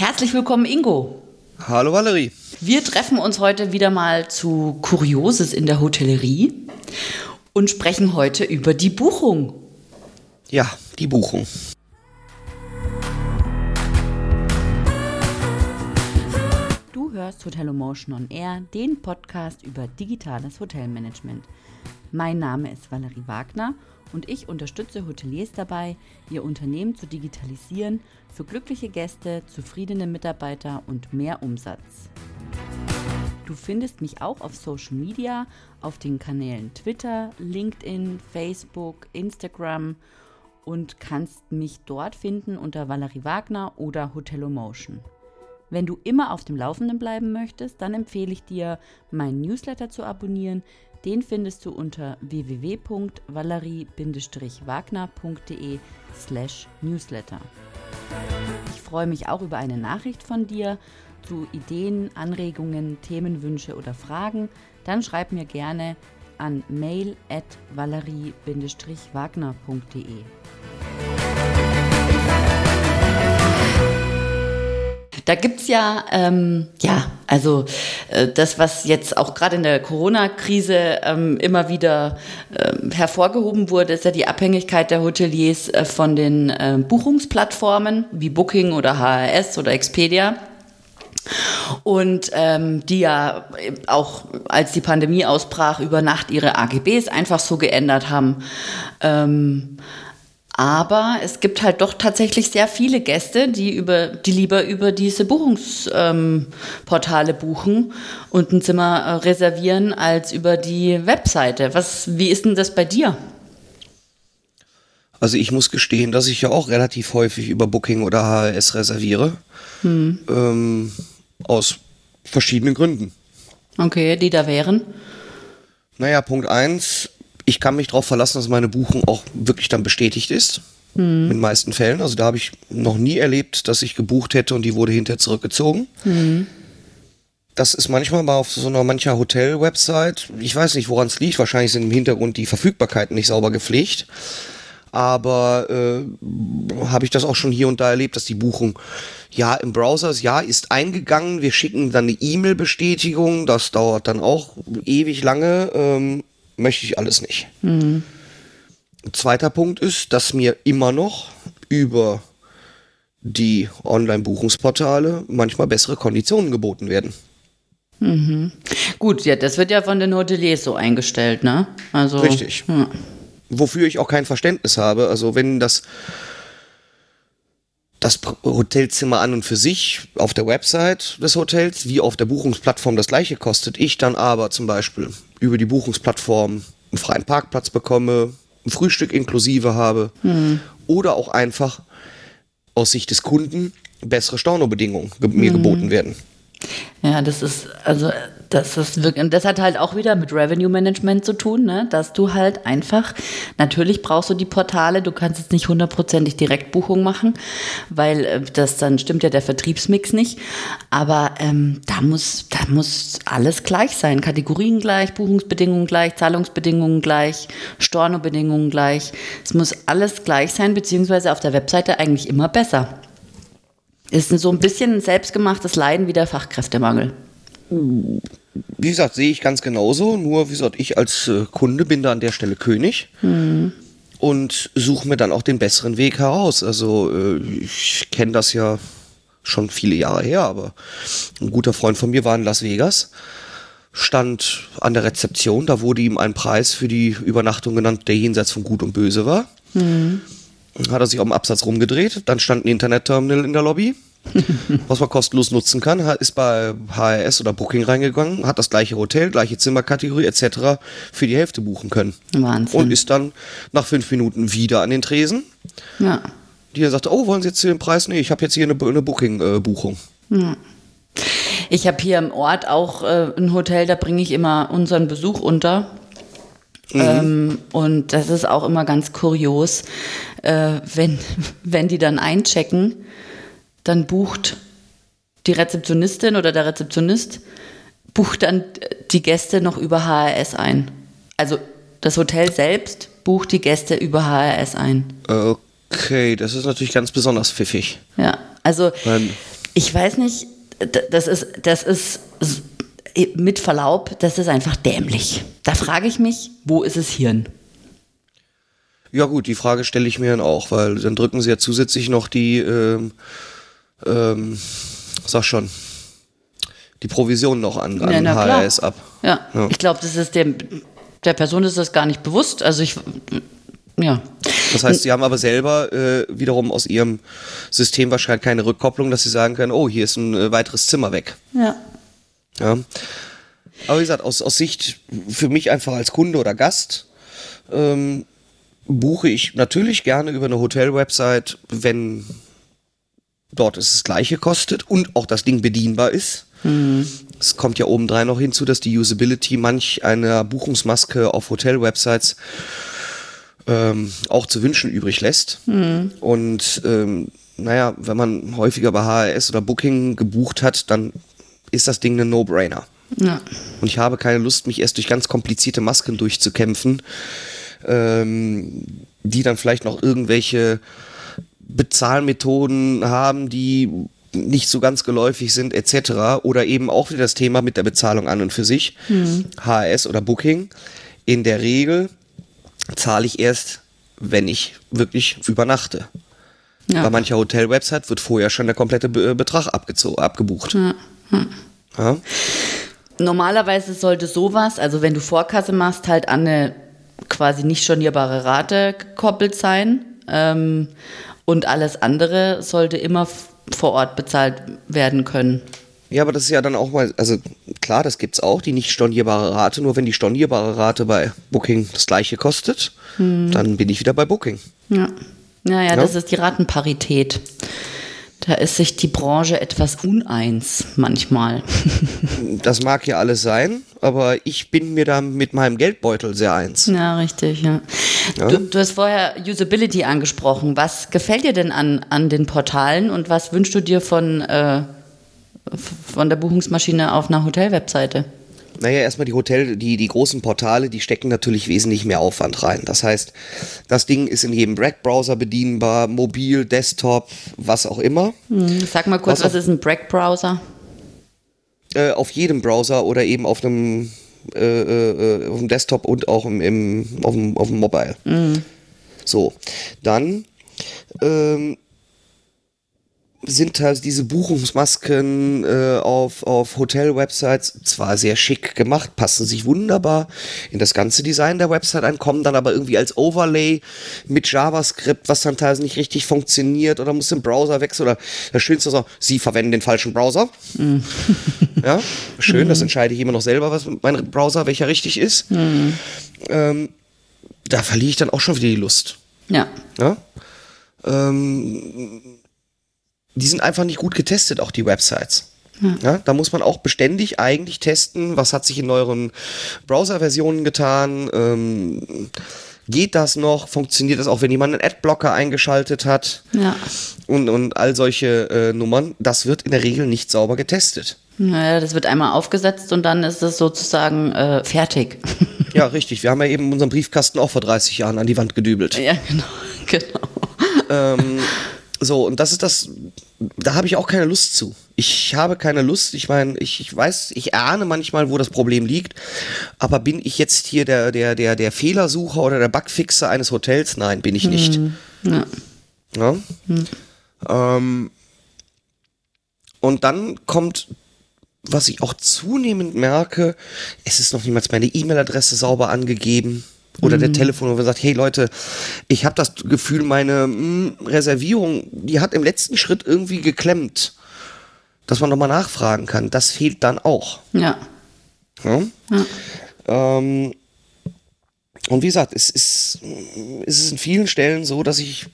Herzlich willkommen, Ingo. Hallo Valerie. Wir treffen uns heute wieder mal zu Kurioses in der Hotellerie und sprechen heute über die Buchung. Ja, die Buchung. Du hörst Hotelomotion on Air, den Podcast über digitales Hotelmanagement. Mein Name ist Valerie Wagner und ich unterstütze Hoteliers dabei, ihr Unternehmen zu digitalisieren für glückliche Gäste, zufriedene Mitarbeiter und mehr Umsatz. Du findest mich auch auf Social Media, auf den Kanälen Twitter, LinkedIn, Facebook, Instagram und kannst mich dort finden unter Valerie Wagner oder Hotelomotion. Wenn du immer auf dem Laufenden bleiben möchtest, dann empfehle ich dir, meinen Newsletter zu abonnieren, den findest du unter www.valerie-wagner.de slash newsletter. Ich freue mich auch über eine Nachricht von dir zu Ideen, Anregungen, Themenwünsche oder Fragen. Dann schreib mir gerne an mail at valerie-wagner.de. Da gibt es ja, ähm, ja, also äh, das, was jetzt auch gerade in der Corona-Krise ähm, immer wieder äh, hervorgehoben wurde, ist ja die Abhängigkeit der Hoteliers äh, von den äh, Buchungsplattformen wie Booking oder HRS oder Expedia. Und ähm, die ja auch, als die Pandemie ausbrach, über Nacht ihre AGBs einfach so geändert haben. Ähm, aber es gibt halt doch tatsächlich sehr viele Gäste, die, über, die lieber über diese Buchungsportale ähm, buchen und ein Zimmer äh, reservieren als über die Webseite. Was, wie ist denn das bei dir? Also ich muss gestehen, dass ich ja auch relativ häufig über Booking oder HRS reserviere. Hm. Ähm, aus verschiedenen Gründen. Okay, die da wären? Naja, Punkt 1, ich kann mich darauf verlassen, dass meine Buchung auch wirklich dann bestätigt ist. Mhm. In den meisten Fällen. Also da habe ich noch nie erlebt, dass ich gebucht hätte und die wurde hinterher zurückgezogen. Mhm. Das ist manchmal mal auf so einer mancher Hotel-Website. Ich weiß nicht, woran es liegt. Wahrscheinlich sind im Hintergrund die Verfügbarkeiten nicht sauber gepflegt. Aber äh, habe ich das auch schon hier und da erlebt, dass die Buchung ja im Browser ist, ja, ist eingegangen. Wir schicken dann eine E-Mail-Bestätigung. Das dauert dann auch ewig lange. Ähm, möchte ich alles nicht. Mhm. Zweiter Punkt ist, dass mir immer noch über die Online-Buchungsportale manchmal bessere Konditionen geboten werden. Mhm. Gut, ja, das wird ja von den Hoteliers so eingestellt, ne? Also, Richtig. Ja. Wofür ich auch kein Verständnis habe. Also wenn das das Hotelzimmer an und für sich auf der Website des Hotels wie auf der Buchungsplattform das gleiche kostet, ich dann aber zum Beispiel über die Buchungsplattform einen freien Parkplatz bekomme, ein Frühstück inklusive habe hm. oder auch einfach aus Sicht des Kunden bessere Stornobedingungen ge mir hm. geboten werden. Ja, das ist, also das ist wirklich, und das hat halt auch wieder mit Revenue Management zu tun, ne? dass du halt einfach, natürlich brauchst du die Portale, du kannst jetzt nicht hundertprozentig Direktbuchung machen, weil äh, das dann stimmt ja der Vertriebsmix nicht, aber ähm, da muss, da muss alles gleich sein, Kategorien gleich, Buchungsbedingungen gleich, Zahlungsbedingungen gleich, Stornobedingungen gleich, es muss alles gleich sein, beziehungsweise auf der Webseite eigentlich immer besser. Ist so ein bisschen ein selbstgemachtes Leiden wie der Fachkräftemangel. Wie gesagt, sehe ich ganz genauso. Nur, wie gesagt, ich als äh, Kunde bin da an der Stelle König. Mhm. Und suche mir dann auch den besseren Weg heraus. Also, äh, ich kenne das ja schon viele Jahre her, aber ein guter Freund von mir war in Las Vegas, stand an der Rezeption, da wurde ihm ein Preis für die Übernachtung genannt, der jenseits von Gut und Böse war. Mhm hat er sich auf dem Absatz rumgedreht, dann stand ein Internetterminal in der Lobby, was man kostenlos nutzen kann, ist bei HRS oder Booking reingegangen, hat das gleiche Hotel, gleiche Zimmerkategorie etc. für die Hälfte buchen können. Wahnsinn. Und ist dann nach fünf Minuten wieder an den Tresen. Ja. Die dann sagte, oh, wollen Sie jetzt hier den Preis? Nee, ich habe jetzt hier eine, eine Booking-Buchung. Ja. Ich habe hier im Ort auch äh, ein Hotel, da bringe ich immer unseren Besuch unter. Mhm. Ähm, und das ist auch immer ganz kurios, äh, wenn, wenn die dann einchecken, dann bucht die Rezeptionistin oder der Rezeptionist bucht dann die Gäste noch über HRS ein. Also das Hotel selbst bucht die Gäste über HRS ein. Okay, das ist natürlich ganz besonders pfiffig. Ja, also Weil Ich weiß nicht, das ist, das ist mit Verlaub, das ist einfach dämlich. Da frage ich mich, wo ist es Hirn? Ja gut, die Frage stelle ich mir dann auch, weil dann drücken sie ja zusätzlich noch die, ähm, ähm, sag schon, die Provision noch an, an Ja. HRS ab. Ja, Ja. ich glaube, das ist dem, der Person ist das gar nicht bewusst. Also ich, ja. Das heißt, sie haben aber selber äh, wiederum aus ihrem System wahrscheinlich keine Rückkopplung, dass sie sagen können, oh, hier ist ein äh, weiteres Zimmer weg. Ja. Ja. Aber wie gesagt, aus, aus Sicht für mich einfach als Kunde oder Gast ähm, buche ich natürlich gerne über eine Hotel-Website, wenn dort es das gleiche kostet und auch das Ding bedienbar ist. Es kommt ja obendrein noch hinzu, dass die Usability manch einer Buchungsmaske auf Hotel-Websites ähm, auch zu wünschen übrig lässt. Und ähm, naja, wenn man häufiger bei HRS oder Booking gebucht hat, dann ist das Ding ein No-Brainer. ja. Und ich habe keine Lust, mich erst durch ganz komplizierte Masken durchzukämpfen, ähm, die dann vielleicht noch irgendwelche Bezahlmethoden haben, die nicht so ganz geläufig sind, etc. Oder eben auch wieder das Thema mit der Bezahlung an und für sich, HRS oder Booking. In der Regel zahle ich erst, wenn ich wirklich übernachte. ja. Bei mancher Hotel-Website wird vorher schon der komplette Be Betrag abgebucht. Ja? Normalerweise sollte sowas, also wenn du Vorkasse machst, halt an eine quasi nicht stornierbare Rate gekoppelt sein. Ähm, und alles andere sollte immer vor Ort bezahlt werden können. Ja, aber das ist ja dann auch mal, also klar, das gibt's auch, die nicht stornierbare Rate, nur wenn die stornierbare Rate bei Booking das gleiche kostet, dann bin ich wieder bei Booking. Ja. Naja, Ja. das ist die Ratenparität. Da ist sich die Branche etwas uneins manchmal. Das mag ja alles sein, aber ich bin mir da mit meinem Geldbeutel sehr eins. Ja, richtig, ja. Ja. Du, du hast vorher Usability angesprochen. Was gefällt dir denn an, an den Portalen und was wünschst du dir von, äh, von der Buchungsmaschine auf einer Hotelwebseite? Naja, erstmal die Hotel, die, die großen Portale, die stecken natürlich wesentlich mehr Aufwand rein. Das heißt, das Ding ist in jedem Bragg-Browser bedienbar, mobil, Desktop, was auch immer. Hm, Sag mal kurz, Was was, auf- ist ein Bragg-Browser? Äh, auf jedem Browser oder eben auf einem, äh, äh, auf dem Desktop und auch im, im, auf, dem, auf dem Mobile. So, dann ähm, sind halt diese Buchungsmasken äh, auf, auf Hotel-Websites zwar sehr schick gemacht, passen sich wunderbar in das ganze Design der Website ein, kommen dann aber irgendwie als Overlay mit JavaScript, was dann teilweise nicht richtig funktioniert oder muss den Browser wechseln oder das Schönste ist auch, Sie verwenden den falschen Browser. ja, schön, das entscheide ich immer noch selber, was mein Browser, welcher richtig ist. Ähm, da verliere ich dann auch schon wieder die Lust. Ja. Ja? Ähm, die sind einfach nicht gut getestet, auch die Websites. Ja, da muss man auch beständig eigentlich testen, was hat sich in neueren Browser-Versionen getan. Ähm, geht das noch? Funktioniert das auch, wenn jemand einen Adblocker eingeschaltet hat? Ja. Und, und all solche äh, Nummern. Das wird in der Regel nicht sauber getestet. Naja, das wird einmal aufgesetzt und dann ist es sozusagen äh, fertig. Ja, richtig. Wir haben ja eben unseren Briefkasten auch vor 30 Jahren an die Wand gedübelt. ja, genau. genau. Ähm, so, und das ist das, da habe ich auch keine Lust zu. Ich habe keine Lust, ich meine, ich, ich weiß, ich ahne manchmal, wo das Problem liegt, aber bin ich jetzt hier der, der, der, der Fehlersucher oder der Bugfixer eines Hotels? Nein, bin ich nicht. Ja. Ja? Ähm, und dann kommt, was ich auch zunehmend merke, es ist noch niemals meine E-Mail-Adresse sauber angegeben. Oder der Telefonnummer wo man sagt, hey Leute, ich habe das Gefühl, meine mm, Reservierung, die hat im letzten Schritt irgendwie geklemmt. Dass man nochmal nachfragen kann. Das fehlt dann auch. Ja. Ja? Ähm, und wie gesagt, es ist, es ist in vielen Stellen so, dass ich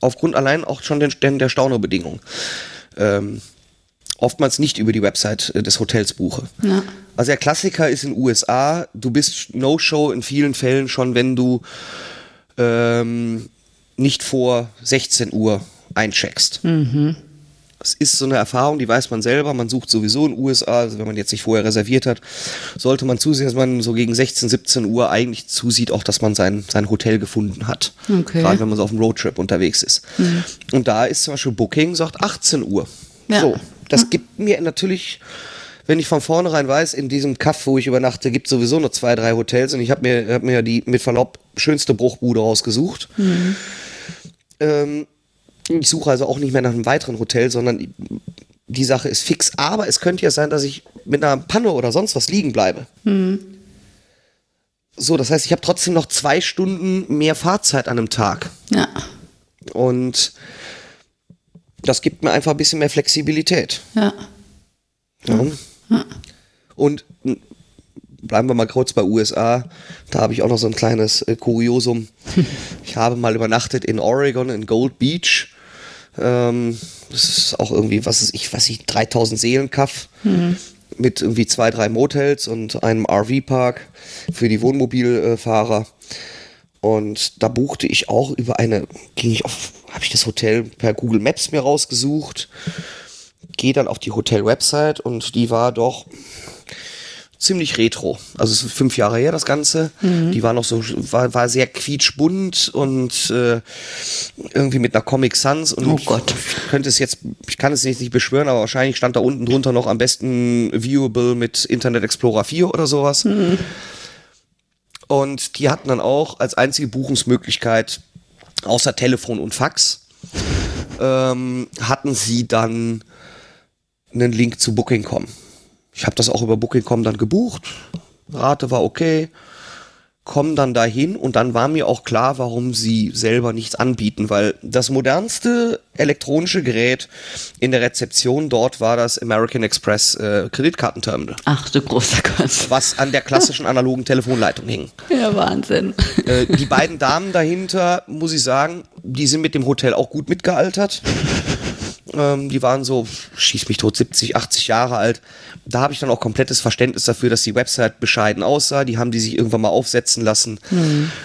aufgrund allein auch schon den, den, der Staunerbedingungen ähm, oftmals nicht über die Website äh, des Hotels buche. Ja. Also der Klassiker ist in den USA, du bist No-Show in vielen Fällen schon, wenn du ähm, nicht vor 16 Uhr eincheckst. Das ist so eine Erfahrung, die weiß man selber. Man sucht sowieso in den USA, also wenn man jetzt nicht vorher reserviert hat, sollte man zusehen, dass man so gegen 16, 17 Uhr eigentlich zusieht, auch dass man sein, sein Hotel gefunden hat. Okay. Gerade wenn man so auf dem Roadtrip unterwegs ist. Und da ist zum Beispiel Booking, sagt 18 Uhr. Ja. So, das gibt mir natürlich, wenn ich von vornherein weiß, in diesem Kaff, wo ich übernachte, gibt es sowieso nur zwei, drei Hotels und ich habe mir, hab mir die mit Verlaub schönste Bruchbude rausgesucht. Ähm, ich suche also auch nicht mehr nach einem weiteren Hotel, sondern die Sache ist fix. Aber es könnte ja sein, dass ich mit einer Panne oder sonst was liegen bleibe. So, das heißt, ich habe trotzdem noch zwei Stunden mehr Fahrzeit an einem Tag. Ja. Und das gibt mir einfach ein bisschen mehr Flexibilität. Ja. Ja. Und m, bleiben wir mal kurz bei USA. Da habe ich auch noch so ein kleines äh, Kuriosum. Ich habe mal übernachtet in Oregon, in Gold Beach. Ähm, das ist auch irgendwie, was ist ich, weiß ich, 3000 Seelenkaff mit irgendwie zwei, drei Motels und einem RV-Park für die Wohnmobilfahrer. Und da buchte ich auch über eine, ging ich auf, habe ich das Hotel per Google Maps mir rausgesucht, gehe dann auf die Hotel-Website und die war doch ziemlich retro. Also es ist fünf Jahre her, das Ganze. Die war noch so, war, war sehr quietschbunt und äh, irgendwie mit einer Comic Sans und Oh Gott. ich könnte es jetzt, ich kann es jetzt nicht beschwören, aber wahrscheinlich stand da unten drunter noch am besten Viewable mit Internet Explorer 4 oder sowas. Und die hatten dann auch als einzige Buchungsmöglichkeit außer Telefon und Fax ähm, hatten sie dann einen Link zu Booking.com. Ich habe das auch über Booking.com dann gebucht. Rate war okay. Komm dann dahin und dann war mir auch klar, warum sie selber nichts anbieten, weil das modernste elektronische Gerät in der Rezeption dort war das American Express äh, Kreditkartenterminal, Ach du großer Gott. was an der klassischen analogen Telefonleitung hing. Ja, Wahnsinn. Äh, die beiden Damen dahinter, muss ich sagen, die sind mit dem Hotel auch gut mitgealtert. Ähm, die waren so, schieß mich tot, 70, 80 Jahre alt. Da habe ich dann auch komplettes Verständnis dafür, dass die Website bescheiden aussah. Die haben die sich irgendwann mal aufsetzen lassen.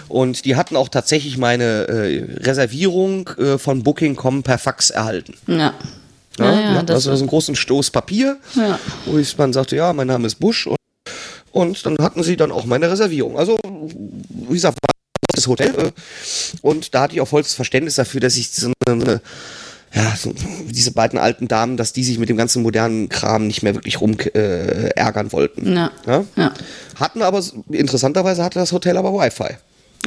Und die hatten auch tatsächlich meine äh, Reservierung äh, von Booking.com per Fax erhalten. Ja. Ja, Ja, ja, hatten das also so einen großen Stoß Papier, Ja. wo ich man sagte, ja, mein Name ist Busch und, und dann hatten sie dann auch meine Reservierung. Also, wie gesagt, war das Hotel und da hatte ich auch volles Verständnis dafür, dass ich so eine, ja, so, diese beiden alten Damen, dass die sich mit dem ganzen modernen Kram nicht mehr wirklich rum äh, ärgern wollten. Ja. Ja? Ja. Hatten aber, interessanterweise hatte das Hotel aber Wi-Fi.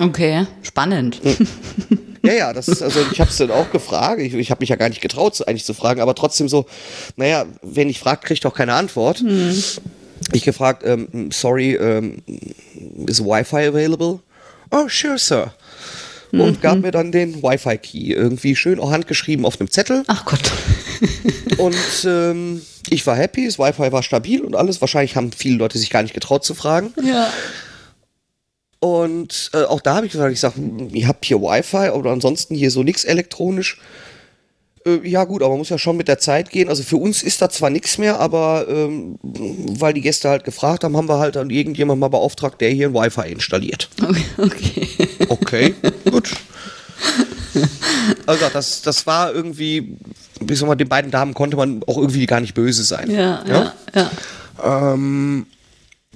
Okay, spannend. Ja, ja, das ist, also ich habe es dann auch gefragt. Ich, ich habe mich ja gar nicht getraut, eigentlich zu fragen, aber trotzdem so, naja, wenn ich frage, kriegt auch keine Antwort. Ich gefragt, ähm, sorry, ähm, is Wi-Fi available? Oh, sure, sir. Und gab mir dann den Wi-Fi-Key. Irgendwie schön auch handgeschrieben auf einem Zettel. Ach Gott. Und ähm, ich war happy, das Wi-Fi war stabil und alles. Wahrscheinlich haben viele Leute sich gar nicht getraut zu fragen. Ja. Und äh, auch da habe ich gesagt, ich sage, ihr habt hier Wi-Fi oder ansonsten hier so nichts elektronisch. Äh, ja gut, aber man muss ja schon mit der Zeit gehen. Also für uns ist da zwar nichts mehr, aber ähm, weil die Gäste halt gefragt haben, haben wir halt dann irgendjemand mal beauftragt, der hier ein Wi-Fi installiert. Okay. okay. Okay, gut. Also das, das war irgendwie, wie soll man, den beiden Damen konnte man auch irgendwie gar nicht böse sein. Ja, ja, ja. Ähm,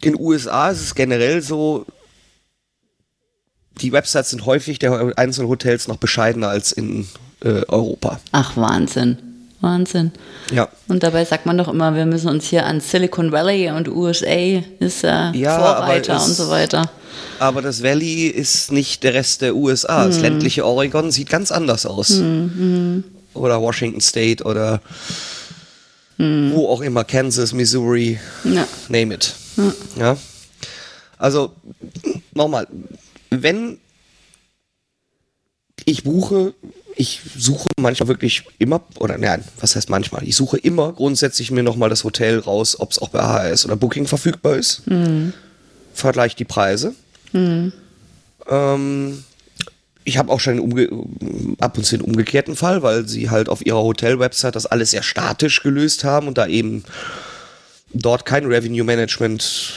in USA ist es generell so, die Websites sind häufig der einzelnen Hotels noch bescheidener als in äh, Europa. Ach, Wahnsinn. Wahnsinn. Ja. Und dabei sagt man doch immer, wir müssen uns hier an Silicon Valley und USA ist äh, Ja, Vorreiter und so weiter. Aber das Valley ist nicht der Rest der USA. Das ländliche Oregon sieht ganz anders aus. Oder Washington State oder wo auch immer, Kansas, Missouri, Ja. name it. Ja. Also, nochmal, wenn ich buche, ich suche manchmal wirklich immer, oder nein, was heißt manchmal? Ich suche immer grundsätzlich mir nochmal das Hotel raus, ob es auch bei HRS oder Booking verfügbar ist. Vergleich die Preise. Ähm, ich habe auch schon ab und zu den umgekehrten Fall, weil sie halt auf ihrer Hotel-Website das alles sehr statisch gelöst haben und da eben dort kein Revenue Management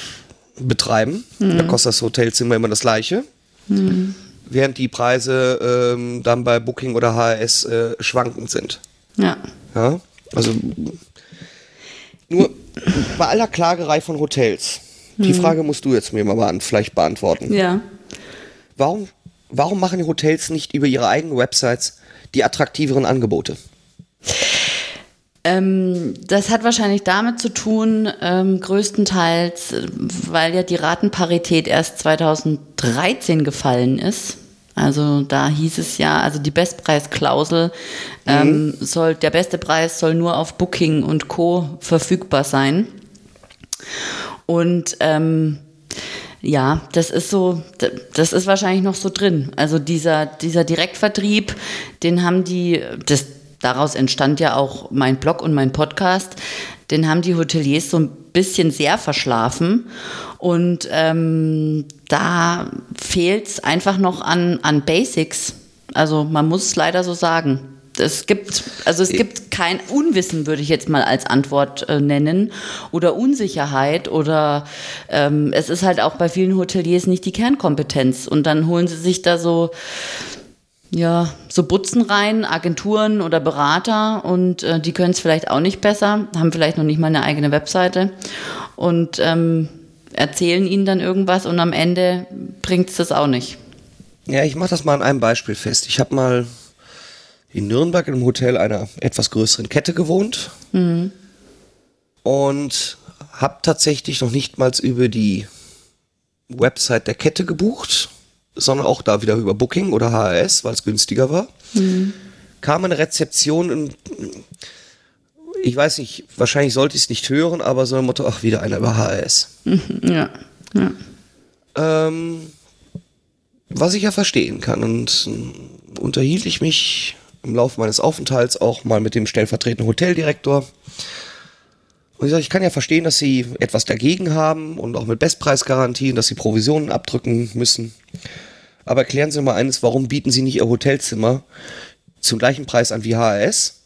betreiben. Da kostet das Hotelzimmer immer das gleiche. Während die Preise ähm, dann bei Booking oder HRS äh, schwankend sind. Ja. Ja, also nur bei aller Klagerei von Hotels. Die Frage musst du jetzt mir mal vielleicht beantworten. Ja. Warum, warum machen die Hotels nicht über ihre eigenen Websites die attraktiveren Angebote? Ähm, das hat wahrscheinlich damit zu tun, ähm, größtenteils, weil ja die Ratenparität erst 2013 gefallen ist. Also da hieß es ja, also die Bestpreisklausel mhm. ähm, soll, der beste Preis soll nur auf Booking und Co. verfügbar sein. Und ähm, ja, das ist so, das ist wahrscheinlich noch so drin. Also dieser, dieser Direktvertrieb, den haben die, das, daraus entstand ja auch mein Blog und mein Podcast, den haben die Hoteliers so ein bisschen sehr verschlafen. Und ähm, da fehlt es einfach noch an, an Basics. Also man muss es leider so sagen es gibt, also es gibt kein Unwissen, würde ich jetzt mal als Antwort äh, nennen, oder Unsicherheit oder ähm, es ist halt auch bei vielen Hoteliers nicht die Kernkompetenz und dann holen sie sich da so ja, so Butzen rein, Agenturen oder Berater und äh, die können es vielleicht auch nicht besser, haben vielleicht noch nicht mal eine eigene Webseite und ähm, erzählen ihnen dann irgendwas und am Ende bringt es das auch nicht. Ja, ich mache das mal an einem Beispiel fest. Ich habe mal in Nürnberg in einem Hotel einer etwas größeren Kette gewohnt mhm. und habe tatsächlich noch nicht mal über die Website der Kette gebucht, sondern auch da wieder über Booking oder HRS, weil es günstiger war. Mhm. Kam eine Rezeption und ich weiß nicht, wahrscheinlich sollte ich es nicht hören, aber so ein Motto, ach, wieder einer über HRS. Mhm, ja, ja. Ähm, was ich ja verstehen kann und äh, unterhielt ich mich im Laufe meines Aufenthalts auch mal mit dem stellvertretenden Hoteldirektor. Und ich sage, ich kann ja verstehen, dass Sie etwas dagegen haben und auch mit Bestpreisgarantien, dass Sie Provisionen abdrücken müssen. Aber erklären Sie mal eines, warum bieten Sie nicht Ihr Hotelzimmer zum gleichen Preis an wie HRS?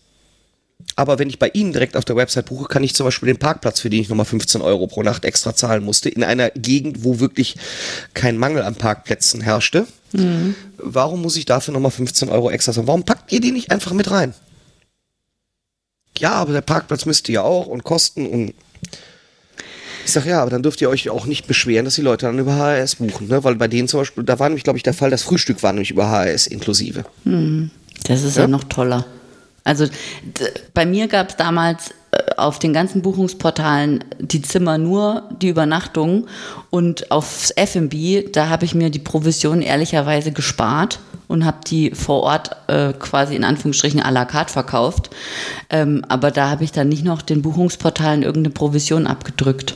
Aber wenn ich bei Ihnen direkt auf der Website buche, kann ich zum Beispiel den Parkplatz, für den ich nochmal 15 Euro pro Nacht extra zahlen musste, in einer Gegend, wo wirklich kein Mangel an Parkplätzen herrschte. Mhm. Warum muss ich dafür nochmal 15 Euro extra zahlen? Warum packt ihr die nicht einfach mit rein? Ja, aber der Parkplatz müsste ja auch und kosten und ich sag ja, aber dann dürft ihr euch auch nicht beschweren, dass die Leute dann über HRS buchen, ne? Weil bei denen zum Beispiel, da war nämlich, glaube ich, der Fall, das Frühstück war nämlich über HRS inklusive. Mhm. Das ist ja, ja noch toller. Also bei mir gab es damals äh, auf den ganzen Buchungsportalen die Zimmer nur die Übernachtung und aufs F&B, da habe ich mir die Provision ehrlicherweise gespart und habe die vor Ort äh, quasi in Anführungsstrichen à la carte verkauft. Ähm, aber da habe ich dann nicht noch den Buchungsportalen irgendeine Provision abgedrückt.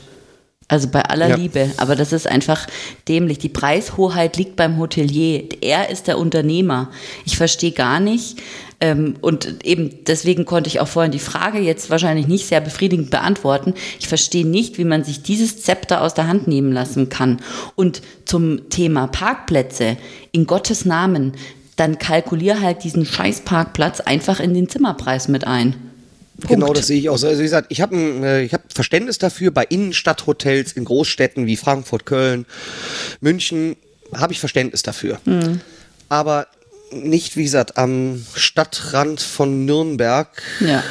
Also bei aller ja. Liebe, aber das ist einfach dämlich. Die Preishoheit liegt beim Hotelier. Er ist der Unternehmer. Ich verstehe gar nicht. Ähm, und eben deswegen konnte ich auch vorhin die Frage jetzt wahrscheinlich nicht sehr befriedigend beantworten. Ich verstehe nicht, wie man sich dieses Zepter aus der Hand nehmen lassen kann. Und zum Thema Parkplätze, in Gottes Namen, dann kalkulier halt diesen Scheißparkplatz einfach in den Zimmerpreis mit ein. Punkt. Genau, das sehe ich auch so. Also wie gesagt, ich habe äh, hab Verständnis dafür, bei Innenstadthotels in Großstädten wie Frankfurt, Köln, München habe ich Verständnis dafür. Mhm. Aber nicht, wie gesagt, am Stadtrand von Nürnberg, ja.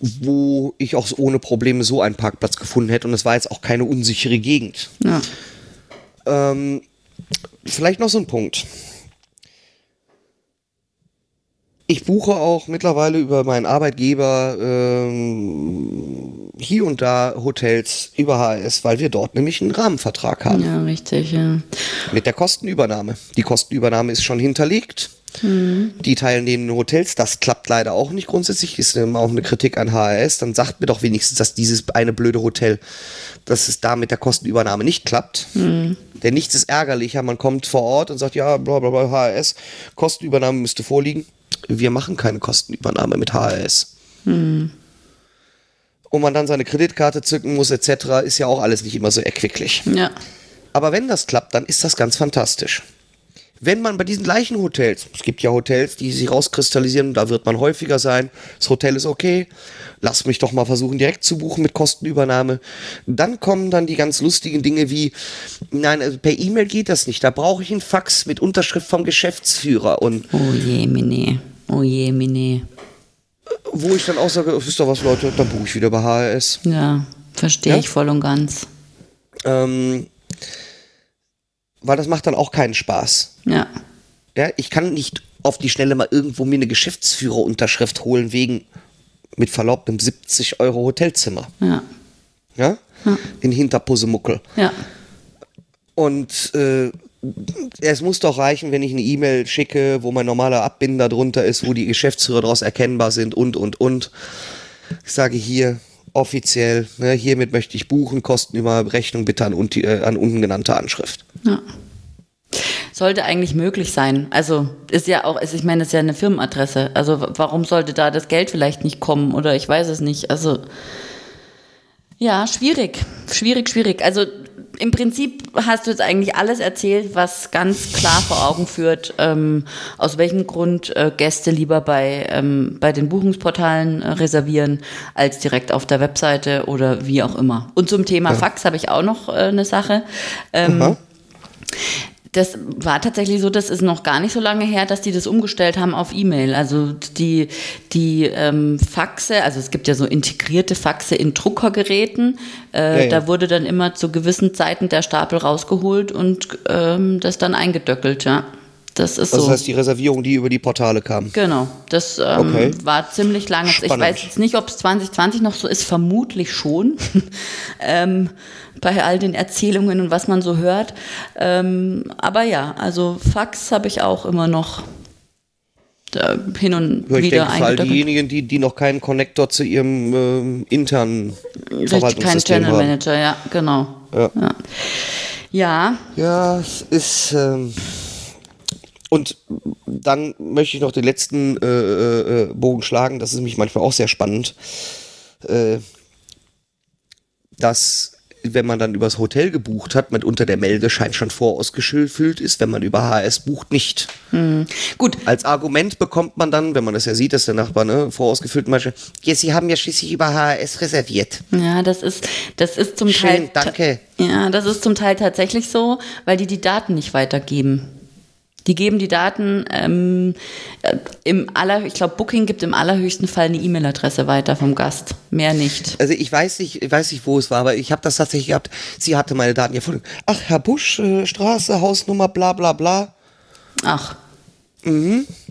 wo ich auch ohne Probleme so einen Parkplatz gefunden hätte. Und es war jetzt auch keine unsichere Gegend. Ja. Ähm, vielleicht noch so ein Punkt. Ich buche auch mittlerweile über meinen Arbeitgeber ähm, hier und da Hotels über HRS, weil wir dort nämlich einen Rahmenvertrag haben. Ja, richtig, ja. Mit der Kostenübernahme. Die Kostenübernahme ist schon hinterlegt. Mhm. Die teilnehmenden Hotels, das klappt leider auch nicht grundsätzlich, ist immer auch eine Kritik an HRS. Dann sagt mir doch wenigstens, dass dieses eine blöde Hotel, dass es da mit der Kostenübernahme nicht klappt. Mhm. Denn nichts ist ärgerlicher. Man kommt vor Ort und sagt, ja, bla bla bla, HRS, Kostenübernahme müsste vorliegen wir machen keine Kostenübernahme mit HRS. Hm. Und man dann seine Kreditkarte zücken muss etc., ist ja auch alles nicht immer so erquicklich. Ja. Aber wenn das klappt, dann ist das ganz fantastisch. Wenn man bei diesen gleichen Hotels, es gibt ja Hotels, die sich rauskristallisieren, da wird man häufiger sein, das Hotel ist okay, lass mich doch mal versuchen, direkt zu buchen mit Kostenübernahme. Dann kommen dann die ganz lustigen Dinge wie, nein, also per E-Mail geht das nicht, da brauche ich einen Fax mit Unterschrift vom Geschäftsführer und. Oh je, Mine. Oh je, Mine. Wo ich dann auch sage, wisst ihr was, Leute, dann buche ich wieder bei HRS. Ja, verstehe ja? ich voll und ganz. Ähm, weil das macht dann auch keinen Spaß. Ja. Ja, ich kann nicht auf die Schnelle mal irgendwo mir eine Geschäftsführerunterschrift holen wegen mit Verlaub einem 70 Euro Hotelzimmer. Ja. Ja? In Hinterpussemuckel. Ja. Und äh, es muss doch reichen, wenn ich eine E-Mail schicke, wo mein normaler Abbinder drunter ist, wo die Geschäftsführer daraus erkennbar sind und, und, und. Ich sage hier offiziell, ne, hiermit möchte ich buchen, Kostenüberrechnung bitte an, äh, an unten genannte Anschrift. Ja. Sollte eigentlich möglich sein. Also ist ja auch, ist, ich meine, es ist ja eine Firmenadresse. Also warum sollte da das Geld vielleicht nicht kommen oder ich weiß es nicht. Also ja, schwierig, schwierig, schwierig. Also im Prinzip hast du jetzt eigentlich alles erzählt, was ganz klar vor Augen führt, ähm, aus welchem Grund äh, Gäste lieber bei, ähm, bei den Buchungsportalen äh, reservieren, als direkt auf der Webseite oder wie auch immer. Und zum Thema Fax habe ich auch noch äh, eine Sache. Ähm. Das war tatsächlich so, das ist noch gar nicht so lange her, dass die das umgestellt haben auf E-Mail. Also die, die ähm, Faxe, also es gibt ja so integrierte Faxe in Druckergeräten. Äh, Ja, ja. Da wurde dann immer zu gewissen Zeiten der Stapel rausgeholt und ähm, das dann eingedöckelt, ja. Das ist Das so. heißt, die Reservierung, die über die Portale kam. Genau, das ähm, Okay. war ziemlich lange. Ich Spannend. weiß jetzt nicht, ob es 2020 noch so ist, vermutlich schon. ähm, bei all den Erzählungen und was man so hört. Ähm, aber ja, also Fax habe ich auch immer noch äh, hin und Ich wieder denke, für all eingedrückt. diejenigen, die, die noch keinen Connector zu ihrem ähm, internen Richtig, kein Channel haben. Manager, ja, genau. Ja. Ja, ja Ja, es ist. Ähm, und dann möchte ich noch den letzten äh, äh, äh, Bogen schlagen. Das ist nämlich manchmal auch sehr spannend. Äh, dass, wenn man dann übers Hotel gebucht hat, mit unter der Meldeschein schon vorausgefüllt ist, wenn man über HS bucht, nicht. gut. Als Argument bekommt man dann, wenn man das ja sieht, dass der Nachbar ne, vorausgefüllt manche, ja, Sie haben ja schließlich über HS reserviert. Ja, das ist, das ist zum Schön, Teil. danke. Ja, das ist zum Teil tatsächlich so, weil die die Daten nicht weitergeben. Die geben die Daten ähm, äh, im aller, ich glaube, Booking gibt im allerhöchsten Fall eine E-Mail-Adresse weiter vom Gast. Mehr nicht. Also ich weiß nicht, ich weiß nicht, wo es war, aber ich habe das tatsächlich gehabt. Sie hatte meine Daten gefunden. Ach, Herr Busch, äh, Straße, Hausnummer, bla bla bla. Ach.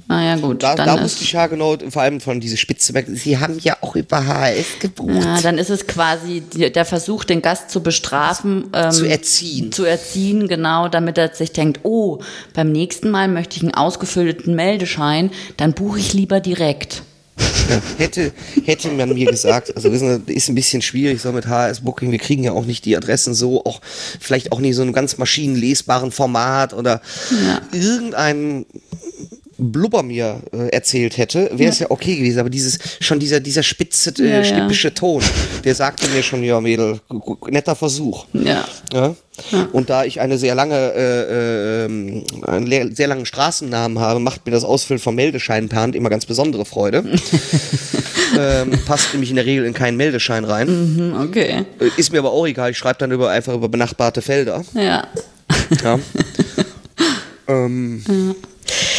Naja, gut. Mhm. Da, da ist, wusste ich ja genau, vor allem von diese Spitze merken, Sie haben ja auch über HS gebucht. ja, dann ist es quasi der Versuch, den Gast zu bestrafen. Ähm, zu erziehen. zu erziehen, genau, damit er sich denkt, oh, beim nächsten Mal möchte ich einen ausgefüllten Meldeschein, dann buche ich lieber direkt. Ja, hätte, hätte man mir gesagt, also wissen Sie, ist ein bisschen schwierig so mit HS Booking, wir kriegen ja auch nicht die Adressen so, auch vielleicht auch nicht so einem ganz maschinenlesbaren Format oder Ja. irgendein Blubber mir äh, erzählt hätte, wäre es ja. okay gewesen, aber dieses, schon dieser, dieser spitze, äh, Ja, ja. schnippische Ton, der sagte mir schon, ja Mädel, netter Versuch. Ja. Ja? Und da ich eine sehr lange, äh, äh, einen sehr langen Straßennamen habe, macht mir das Ausfüllen von Meldescheinen per Hand immer ganz besondere Freude. ähm, passt nämlich in der Regel in keinen Meldeschein rein. Hm, Okay. Äh, Ist mir aber auch egal, ich schreibe dann über, einfach über benachbarte Felder. Ja. Ja. ähm,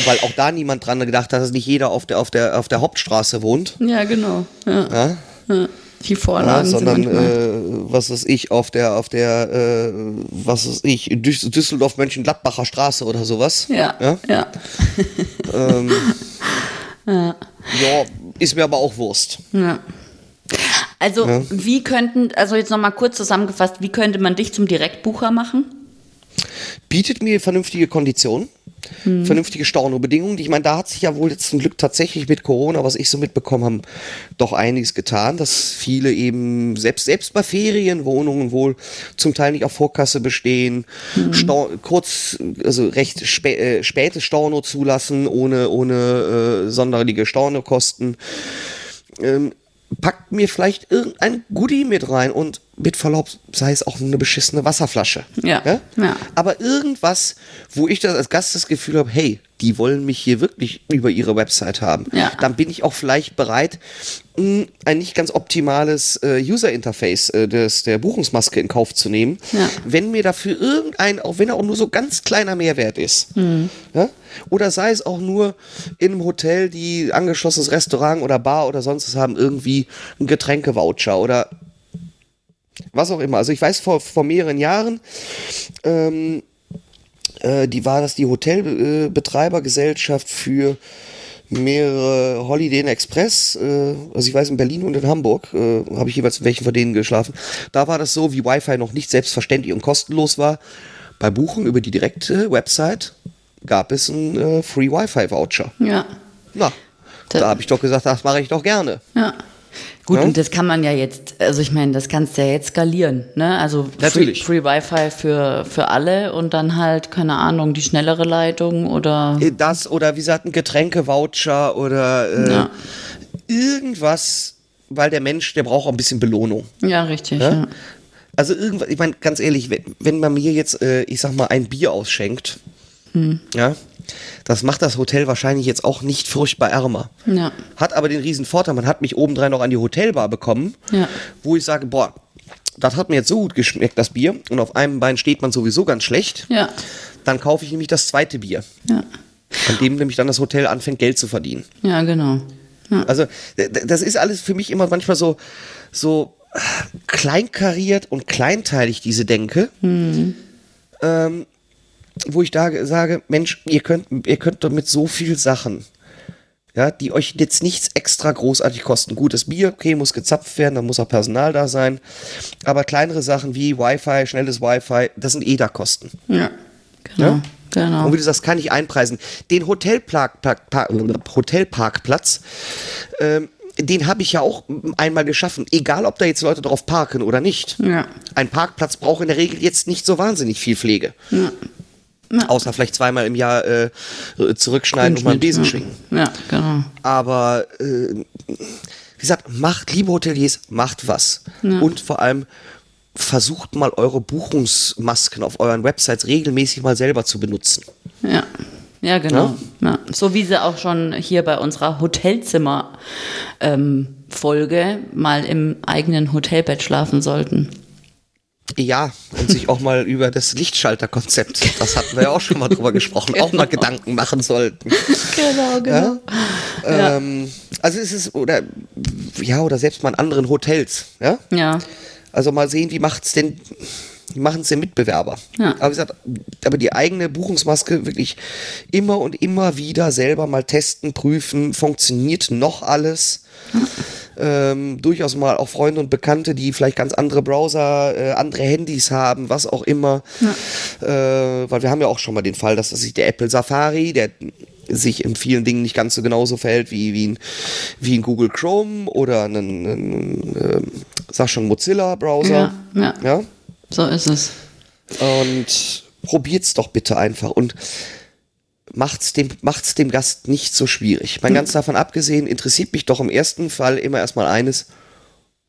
Weil auch da niemand dran gedacht hat, dass nicht jeder auf der, auf der, auf der Hauptstraße wohnt. Ja, genau. Ja. Ja? Ja. Die Ja, Vorlagen sondern sind manchmal. äh, was weiß ich auf der auf der äh, was weiß ich Düs- Düsseldorf Mönchengladbacher Straße oder sowas. ja. ja? Ja. Ähm, ja, ist mir aber auch Wurst. ja. Also, wie könnten, also jetzt nochmal kurz zusammengefasst, wie könnte man dich zum Direktbucher machen? Bietet mir vernünftige Konditionen, Hm. vernünftige Stornobedingungen. Ich meine, da hat sich ja wohl jetzt zum Glück tatsächlich mit Corona, was ich so mitbekommen habe, doch einiges getan, dass viele eben selbst selbst bei Ferienwohnungen wohl zum Teil nicht auf Vorkasse bestehen, Hm. Stor kurz, also recht spä äh, späte Storno zulassen, ohne ohne äh, sonderliche Stornokosten. Ähm, packt mir vielleicht irgendein Goodie mit rein und mit Verlaub, sei es auch nur eine beschissene Wasserflasche. Ja, ja. Aber irgendwas, wo ich das als Gast das Gefühl habe, hey, die wollen mich hier wirklich über ihre Website haben. Ja. Dann bin ich auch vielleicht bereit, mh, ein nicht ganz optimales äh, User-Interface äh, des, der Buchungsmaske in Kauf zu nehmen, Ja. wenn mir dafür irgendein, auch wenn er auch nur so ganz kleiner Mehrwert ist. Mhm. Ja? Oder sei es auch nur in einem Hotel, die angeschlossenes Restaurant oder Bar oder sonst was haben, irgendwie ein Getränkevoucher oder was auch immer. Also ich weiß vor, vor mehreren Jahren, ähm, äh, die war das die Hotelbetreibergesellschaft für mehrere Holiday Inn Express, äh, also ich weiß in Berlin und in Hamburg, äh, habe ich jeweils in welchen von denen geschlafen. Da war das so, wie Wi-Fi noch nicht selbstverständlich und kostenlos war. Bei Buchen über die direkte Website gab es einen äh, Free Wi-Fi Voucher. Ja. Na, Da- da habe ich doch gesagt, das mache ich doch gerne. Ja. Gut, Ja? und das kann man ja jetzt, also ich meine, das kannst du ja jetzt skalieren, ne? Also free, Natürlich. free Wi-Fi für, für alle und dann halt, keine Ahnung, die schnellere Leitung oder. Äh, Das oder wie gesagt ein Getränke-Voucher oder äh, Ja. irgendwas, weil der Mensch, der braucht auch ein bisschen Belohnung. Ja, richtig. Ja? Ja. Also irgendwas, ich meine, ganz ehrlich, wenn, wenn man mir jetzt, äh, ich sag mal, ein Bier ausschenkt, ja, das macht das Hotel wahrscheinlich jetzt auch nicht furchtbar ärmer. Ja. Hat aber den riesen Vorteil, man hat mich obendrein noch an die Hotelbar bekommen, Ja. wo ich sage, boah, das hat mir jetzt so gut geschmeckt, das Bier, und auf einem Bein steht man sowieso ganz schlecht. Ja. Dann kaufe ich nämlich das zweite Bier, Ja. an dem nämlich dann das Hotel anfängt, Geld zu verdienen. Ja, genau. Ja. Also das ist alles für mich immer manchmal so, so kleinkariert und kleinteilig, diese Denke. Ähm, wo ich da sage, Mensch, ihr könnt, ihr könnt doch mit so viel Sachen, ja, die euch jetzt nichts extra großartig kosten. Gutes Bier, okay, muss gezapft werden, dann muss auch Personal da sein. Aber kleinere Sachen wie Wi-Fi, schnelles Wi-Fi, das sind eh da Kosten. Ja. Genau. Ja? Genau. Und wie du sagst, kann ich einpreisen. Den Hotelpark, Park, Park, Hotelparkplatz, ähm, den habe ich ja auch einmal geschaffen. Egal, ob da jetzt Leute drauf parken oder nicht. Ja. Ein Parkplatz braucht in der Regel jetzt nicht so wahnsinnig viel Pflege. Außer vielleicht zweimal im Jahr äh, zurückschneiden und mal einen Besen schwingen. Ja, genau. Aber äh, wie gesagt, macht, liebe Hoteliers, macht was. Und vor allem versucht mal eure Buchungsmasken auf euren Websites regelmäßig mal selber zu benutzen. Ja. Ja, genau. Ja. So wie sie auch schon hier bei unserer Hotelzimmer-Folge mal im eigenen Hotelbett schlafen sollten. Ja, und sich auch mal über das Lichtschalterkonzept, das hatten wir ja auch schon mal drüber gesprochen, auch mal Genau. Gedanken machen sollten. Genau, genau. Ja? Ähm, also es ist, oder ja, oder selbst mal in anderen Hotels, ja. Ja. Also mal sehen, wie macht's denn, wie machen es denn Mitbewerber? Ja. Aber wie gesagt, aber die eigene Buchungsmaske wirklich immer und immer wieder selber mal testen, prüfen, funktioniert noch alles. Ähm, durchaus mal auch Freunde und Bekannte, die vielleicht ganz andere Browser, äh, andere Handys haben, was auch immer. Äh, weil wir haben ja auch schon mal den Fall, dass sich der Apple Safari, der sich in vielen Dingen nicht ganz so genauso verhält wie, wie, ein, wie ein Google Chrome oder ein, ein, ähm, sag schon Mozilla-Browser. Ja, ja. ja? So ist es. Und probiert's doch bitte einfach und macht's dem, macht's dem Gast nicht so schwierig. Mal ganz davon abgesehen, interessiert mich doch im ersten Fall immer erstmal eines,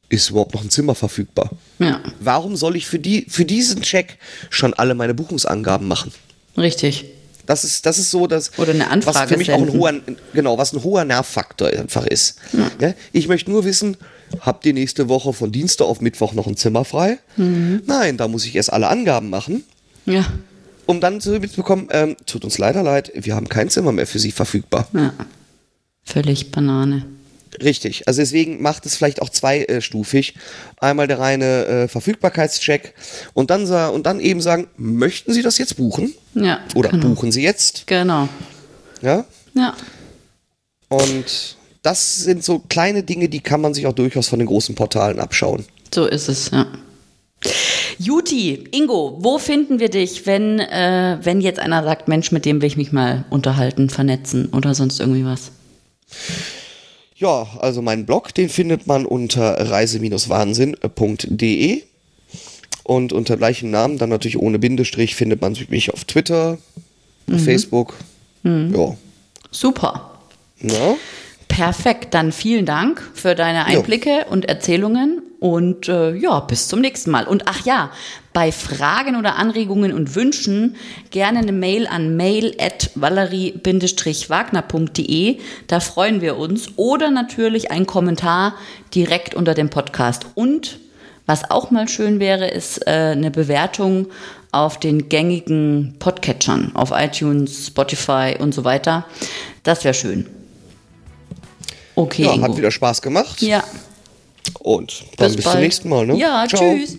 ist überhaupt noch ein Zimmer verfügbar? Ja, Warum soll ich für, die, für diesen Check schon alle meine Buchungsangaben machen? richtig. Das ist, das ist so, dass Oder eine Anfrage was für mich auch ein hoher, genau, was ein hoher Nervfaktor einfach ist. Ja, ich möchte nur wissen, habt ihr nächste Woche von Dienstag auf Mittwoch noch ein Zimmer frei? Mhm. Nein, da muss ich erst alle Angaben machen, Ja, um dann zu mitbekommen, ähm, tut uns leider leid, wir haben kein Zimmer mehr für Sie verfügbar. ja. Völlig Banane. Richtig. Also deswegen macht es vielleicht auch zweistufig. Einmal der reine äh, Verfügbarkeitscheck und dann, und dann eben sagen, möchten Sie das jetzt buchen? Ja. Oder genau. buchen Sie jetzt? Genau. Ja. Ja. Und das sind so kleine Dinge, die kann man sich auch durchaus von den großen Portalen abschauen. So ist es, ja. Juti, Ingo, wo finden wir dich, wenn, äh, wenn jetzt einer sagt, Mensch, mit dem will ich mich mal unterhalten, vernetzen oder sonst irgendwie was? Ja, also meinen Blog, den findet man unter reise-wahnsinn.de und unter gleichem Namen, dann natürlich ohne Bindestrich, findet man mich auf Twitter, auf Facebook. Ja. Super. Na? Perfekt, dann vielen Dank für deine Einblicke und Erzählungen und äh, ja, bis zum nächsten Mal. Und ach ja, bei Fragen oder Anregungen und Wünschen gerne eine Mail an mail at valerie-wagner.de, da freuen wir uns. Oder natürlich ein Kommentar direkt unter dem Podcast. Und was auch mal schön wäre, ist äh, eine Bewertung auf den gängigen Podcatchern, auf iTunes, Spotify und so weiter. Das wäre schön. Okay, Ja, Ingo. hat wieder Spaß gemacht. Ja, Und dann bis, bald. zum nächsten Mal. Ne? Ja, Ciao. tschüss.